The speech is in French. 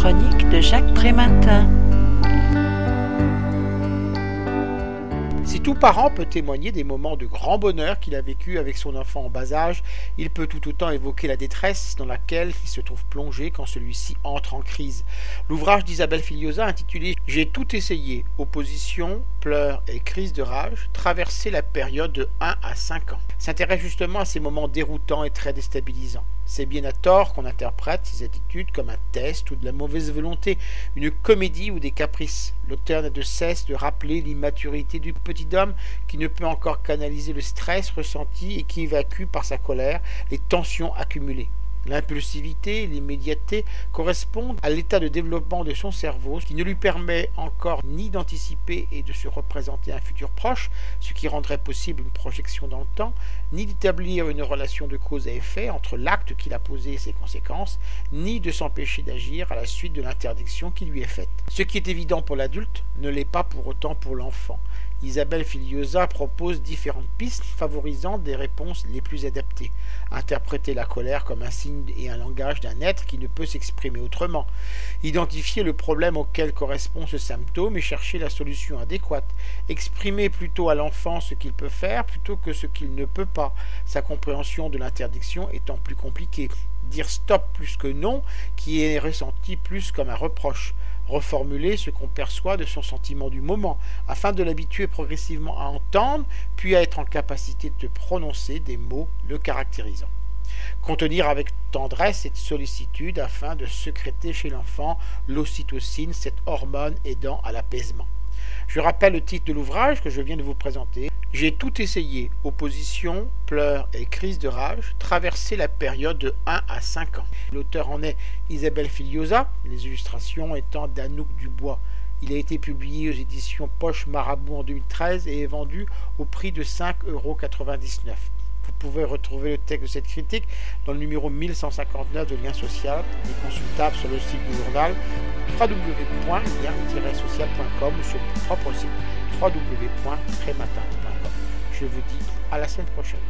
chronique de Jacques Prématin. Si tout parent peut témoigner des moments de grand bonheur qu'il a vécu avec son enfant en bas âge, il peut tout autant évoquer la détresse dans laquelle il se trouve plongé quand celui-ci entre en crise. L'ouvrage d'Isabelle Filiosa intitulé J'ai tout essayé, opposition, pleurs et crise de rage, traverser la période de 1 à 5 ans, s'intéresse justement à ces moments déroutants et très déstabilisants. C'est bien à tort qu'on interprète ces attitudes comme un test ou de la mauvaise volonté, une comédie ou des caprices. L'auteur n'a de cesse de rappeler l'immaturité du petit homme qui ne peut encore canaliser le stress ressenti et qui évacue par sa colère les tensions accumulées. L'impulsivité et l'immédiateté correspondent à l'état de développement de son cerveau qui ne lui permet encore ni d'anticiper et de se représenter un futur proche, ce qui rendrait possible une projection dans le temps, ni d'établir une relation de cause à effet entre l'acte qu'il a posé et ses conséquences, ni de s'empêcher d'agir à la suite de l'interdiction qui lui est faite. Ce qui est évident pour l'adulte ne l'est pas pour autant pour l'enfant. Isabelle Filiosa propose différentes pistes favorisant des réponses les plus adaptées. Interpréter la colère comme un signe et un langage d'un être qui ne peut s'exprimer autrement. Identifier le problème auquel correspond ce symptôme et chercher la solution adéquate. Exprimer plutôt à l'enfant ce qu'il peut faire plutôt que ce qu'il ne peut pas, sa compréhension de l'interdiction étant plus compliquée. Dire stop plus que non, qui est ressenti plus comme un reproche reformuler ce qu'on perçoit de son sentiment du moment, afin de l'habituer progressivement à entendre, puis à être en capacité de prononcer des mots le caractérisant. Contenir avec tendresse cette sollicitude afin de secréter chez l'enfant l'ocytocine, cette hormone aidant à l'apaisement. Je rappelle le titre de l'ouvrage que je viens de vous présenter. J'ai tout essayé, opposition, pleurs et crise de rage, traverser la période de 1 à 5 ans. L'auteur en est Isabelle Filiosa, les illustrations étant d'Anouk Dubois. Il a été publié aux éditions Poche Marabout en 2013 et est vendu au prix de 5,99 euros. Vous pouvez retrouver le texte de cette critique dans le numéro 1159 de Lien Social et consultable sur le site du journal www.lien-social.com ou sur mon propre site www.crématin.com. Je vous dis à la semaine prochaine.